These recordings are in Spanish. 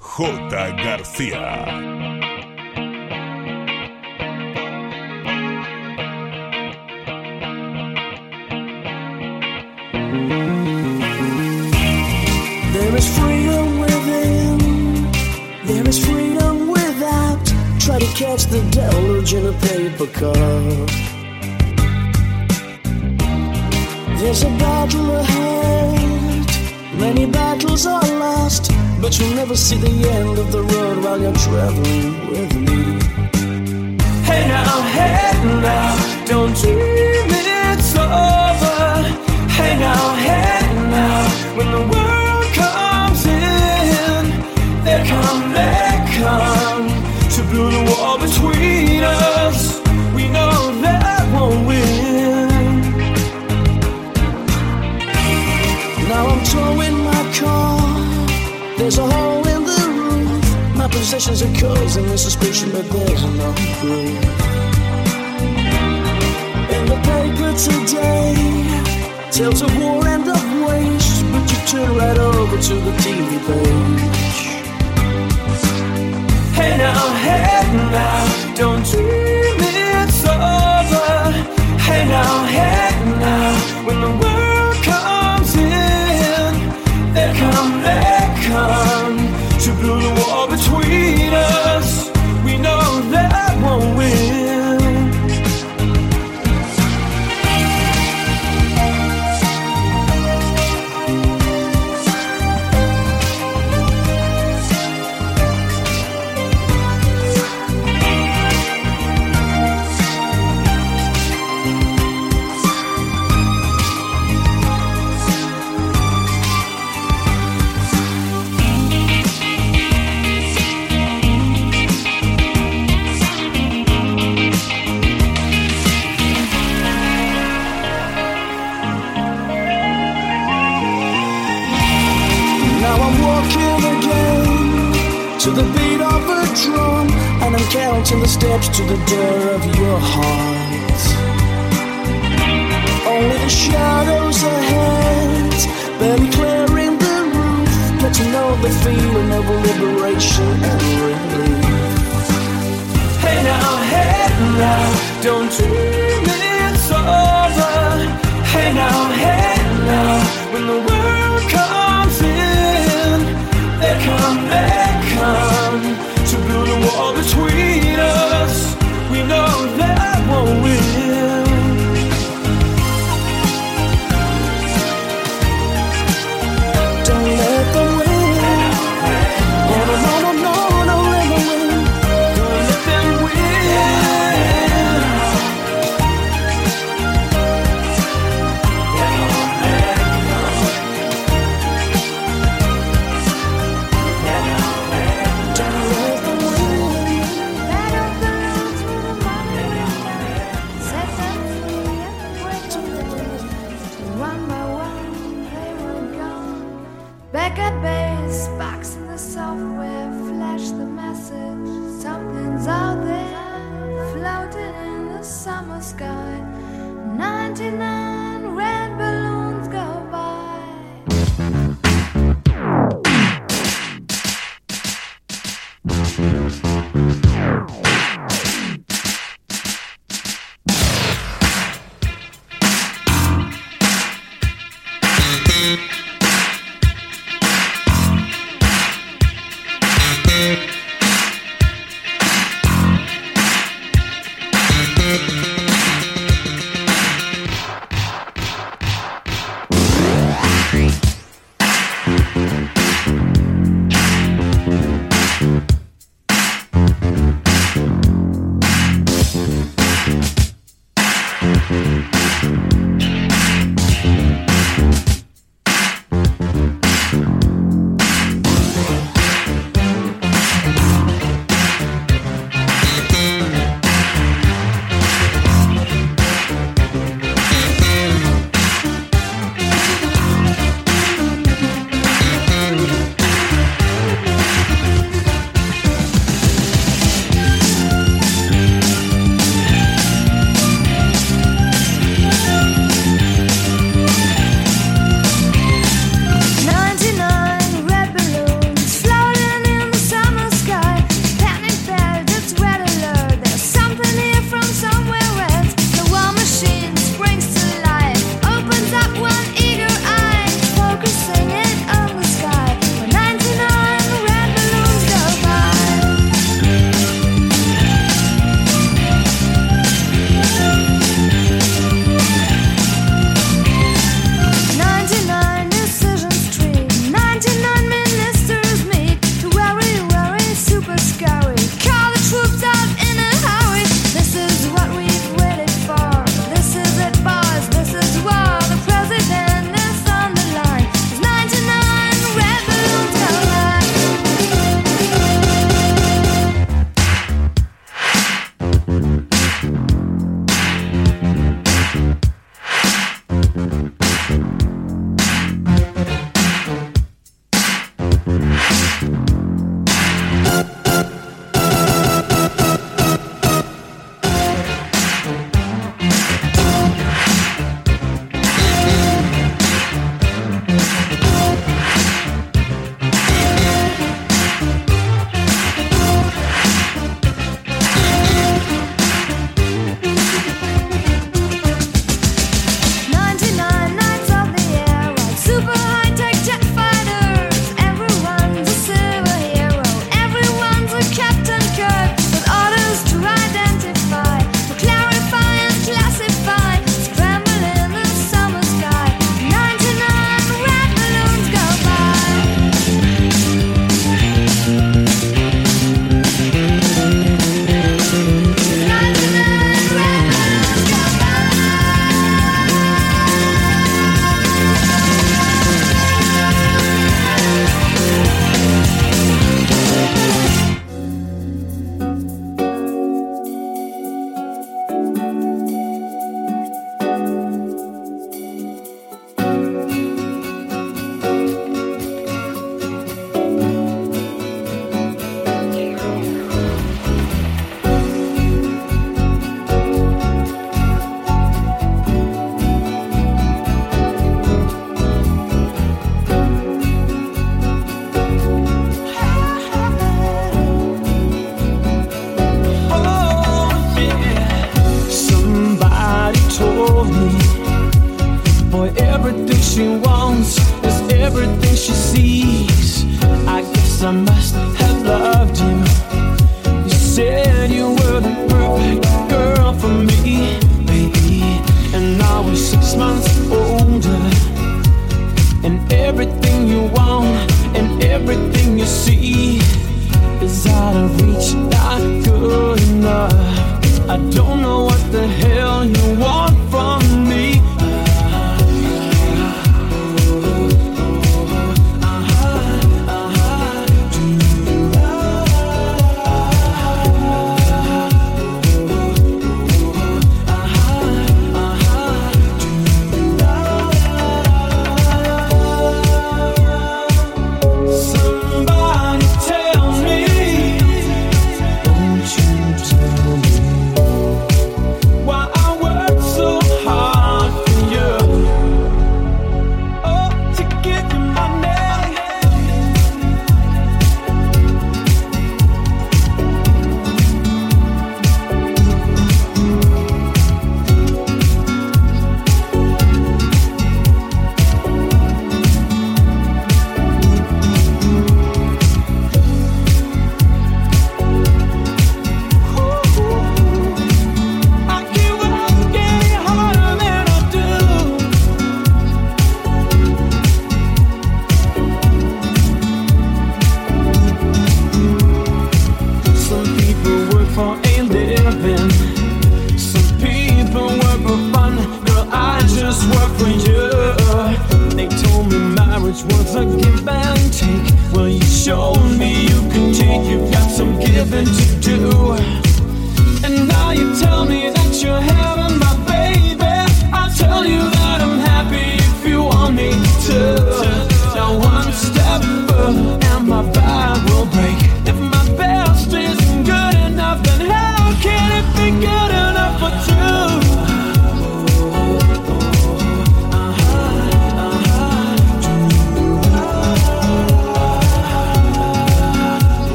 J. García. There is freedom within, there is freedom without. Try to catch the deluge in a paper cup. There's a battle ahead, many battles are lost, but you'll never see the end of the road while you're traveling with me. Hey now, hey now, don't dream it's over. Hey now, hey now, when the world comes in, they come, they come to build a wall between us. There's a hole in the roof. My possessions are causing the suspicion that there's no proof. In the paper today, tales of war and of waste, but you turn right over to the TV page. Hey now, hey now, don't dream it's over. Hey now, hey now, when the world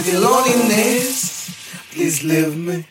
But your loneliness, please leave me.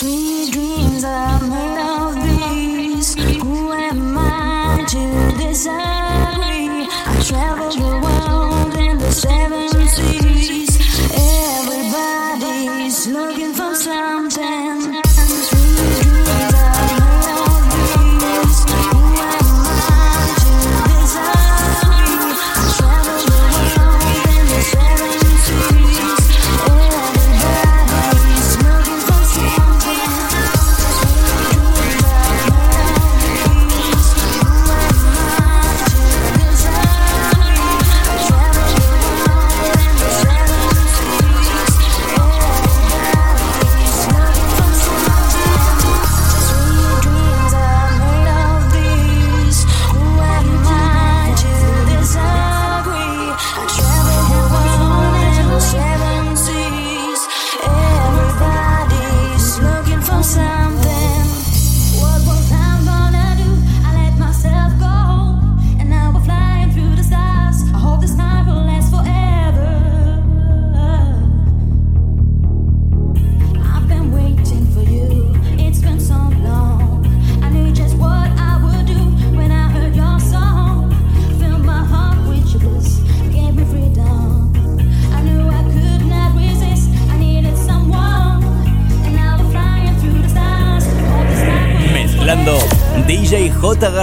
Dreams are made of these. Who am I to disagree? I travel the world in the seven.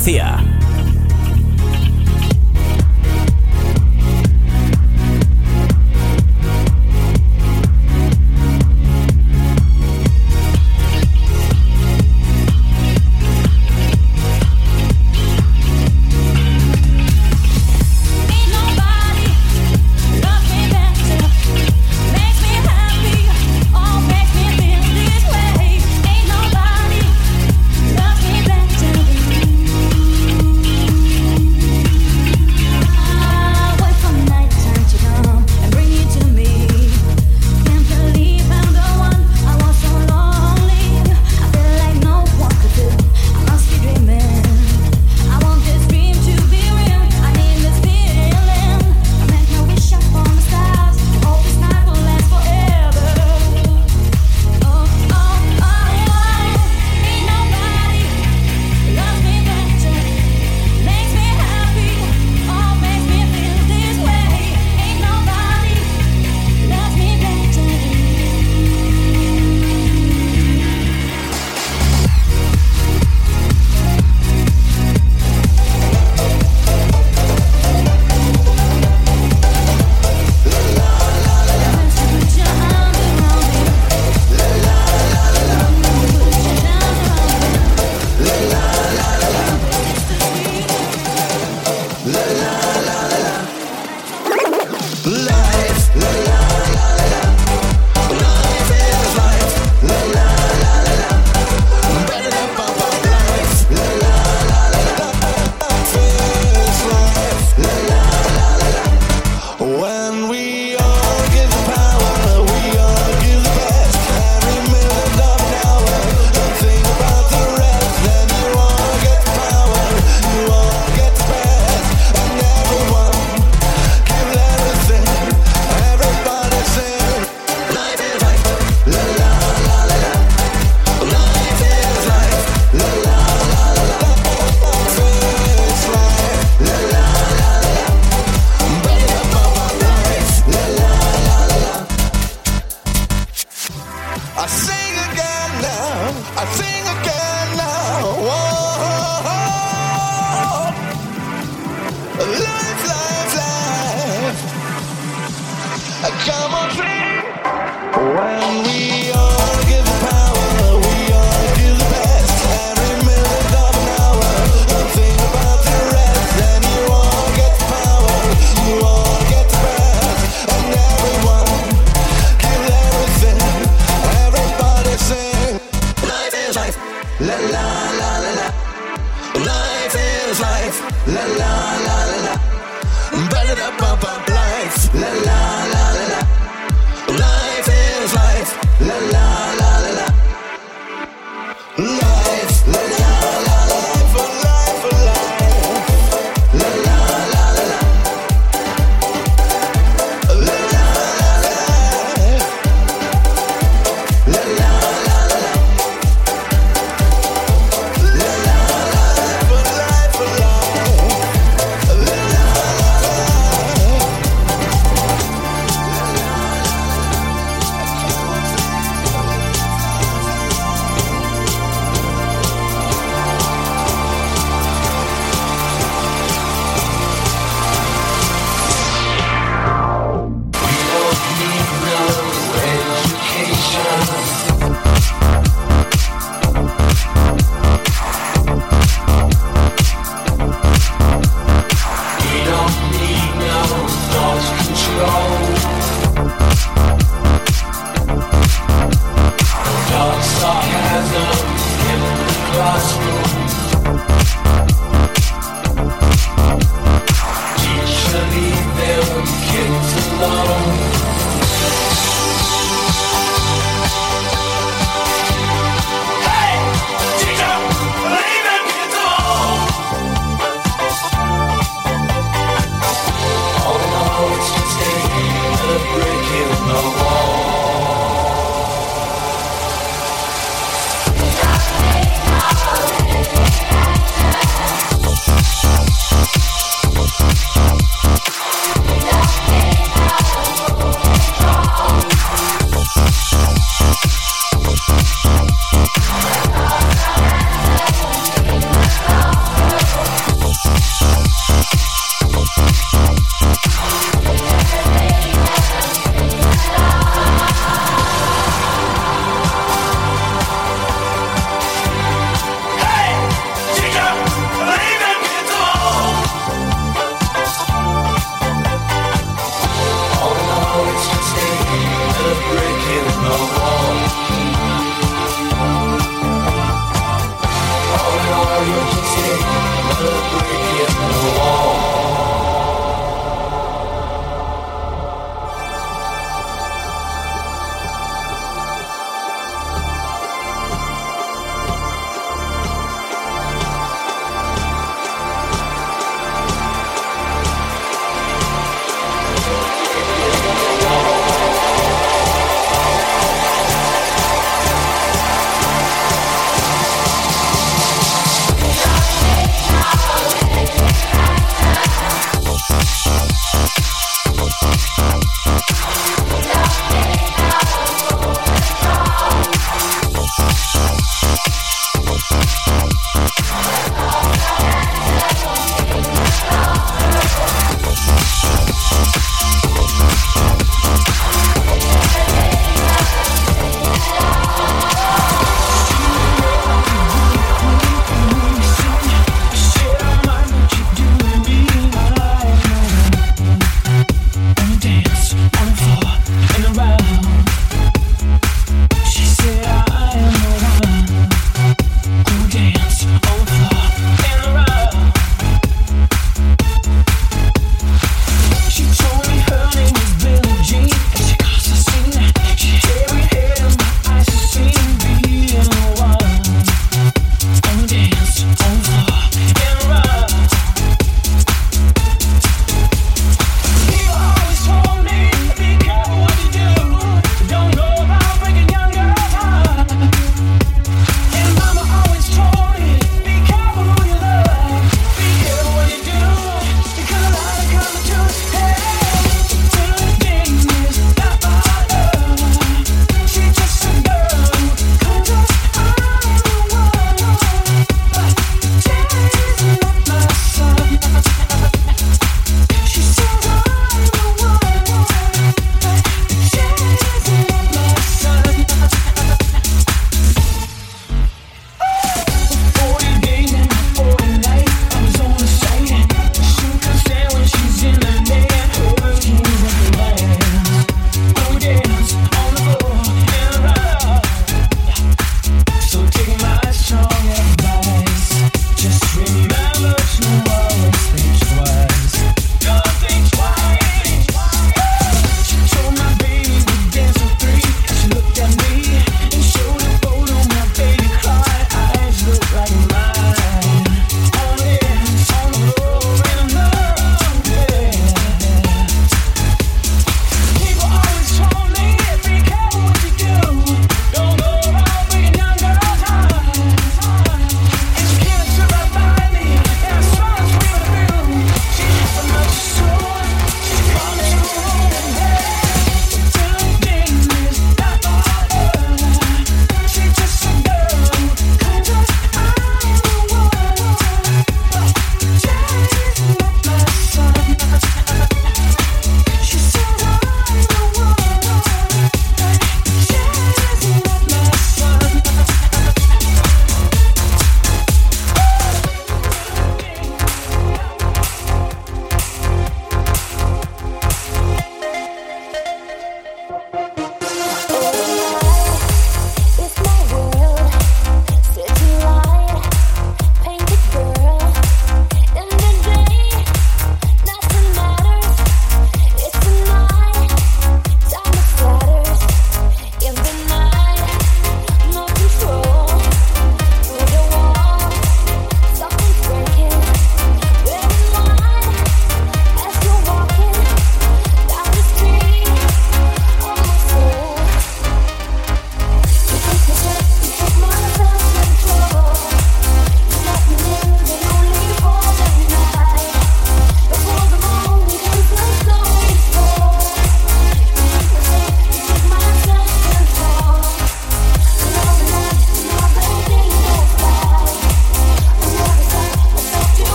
García.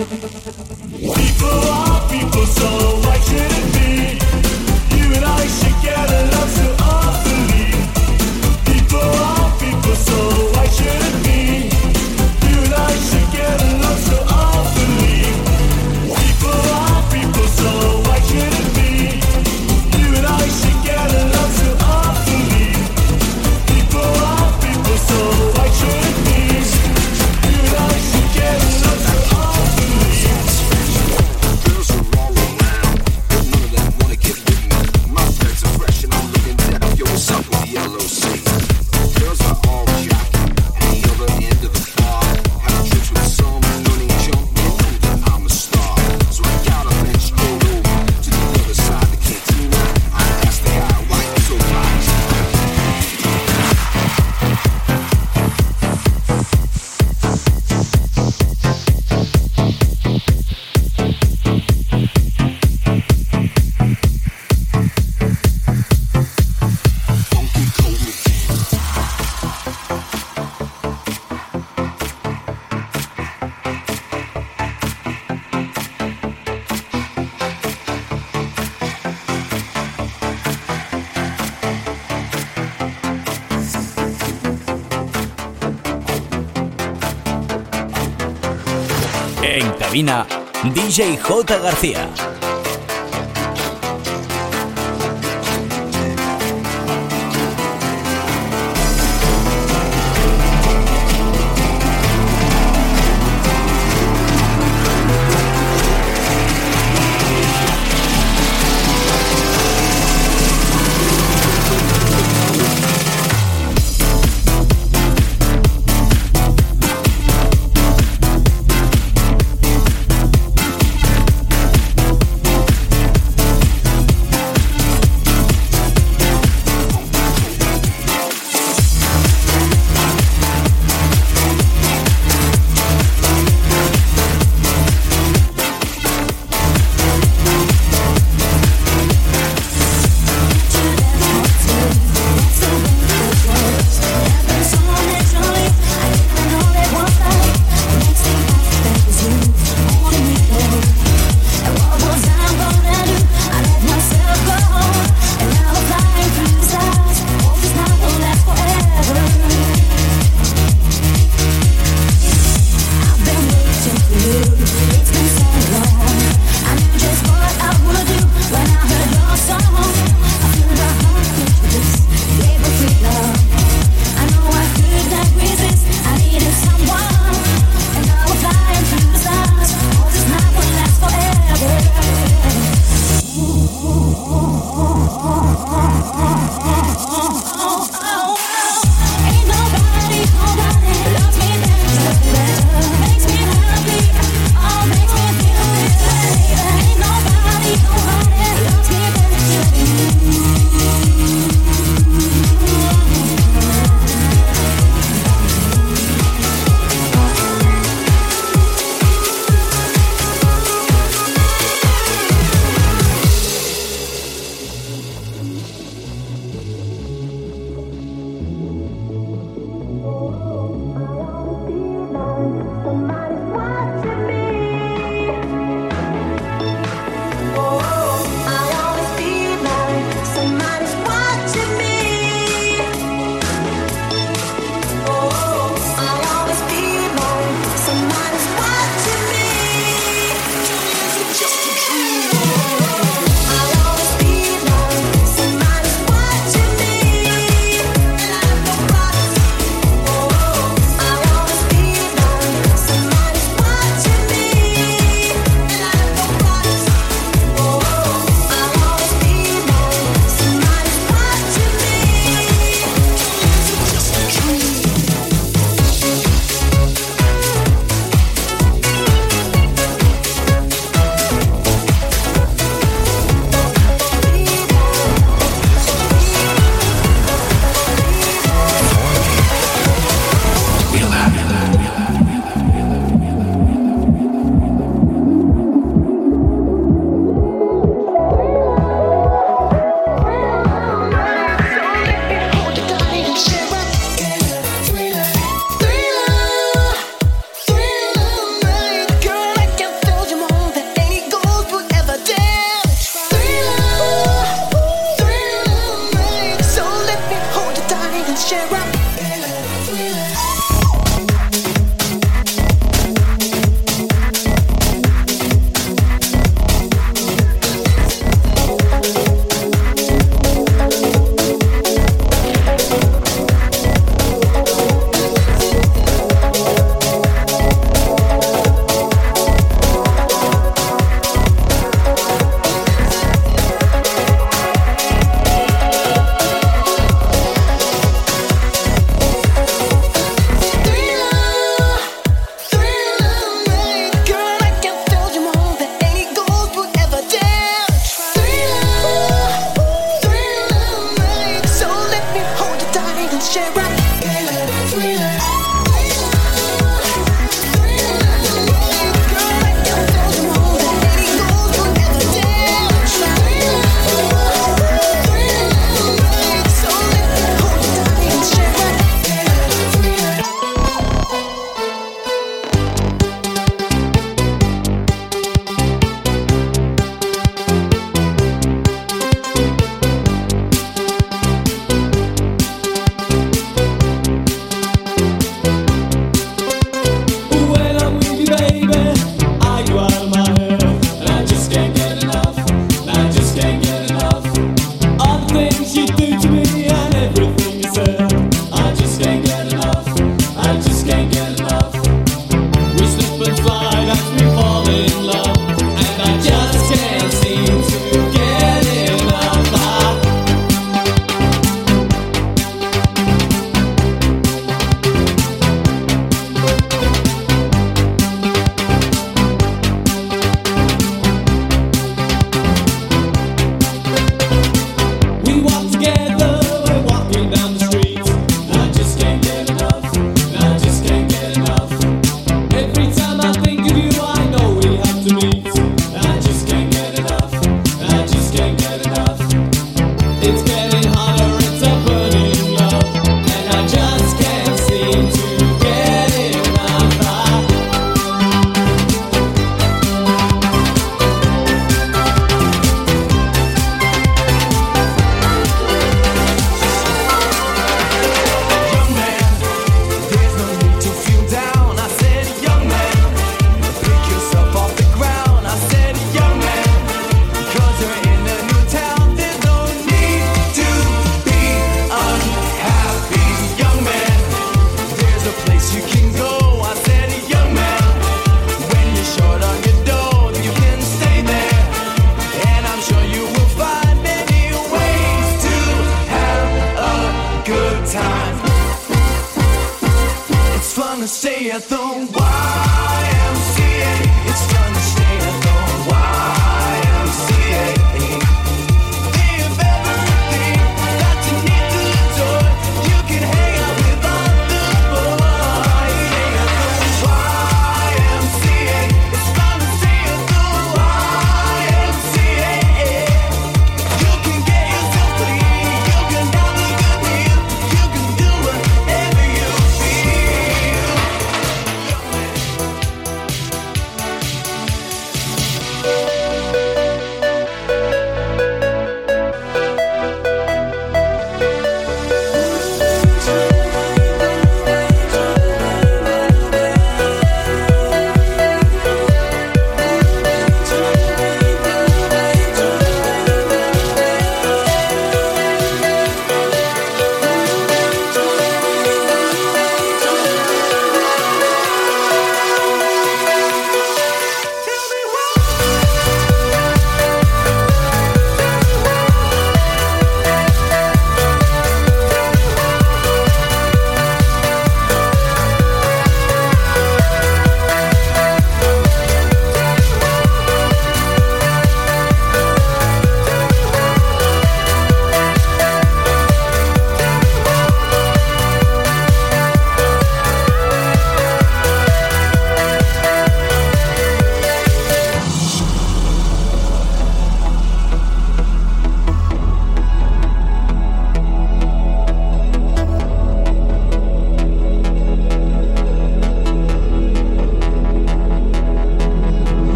People are people so DJ J. García.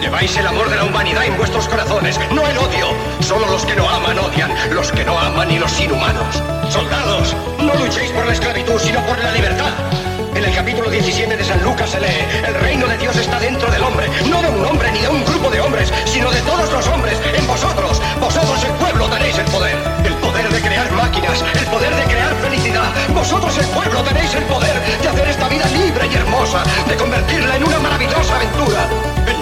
Lleváis el amor de la humanidad en vuestros corazones, no el odio. Solo los que no aman odian, los que no aman y los inhumanos. Soldados, no luchéis por la esclavitud, sino por la libertad. En el capítulo 17 de San Lucas se lee, el reino de Dios está dentro del hombre, no de un hombre ni de un grupo de hombres, sino de todos los hombres, en vosotros. Vosotros el pueblo tenéis el poder, el poder de crear máquinas, el poder de crear felicidad. Vosotros el pueblo tenéis el poder de hacer esta vida libre y hermosa, de convertirla en una maravillosa aventura.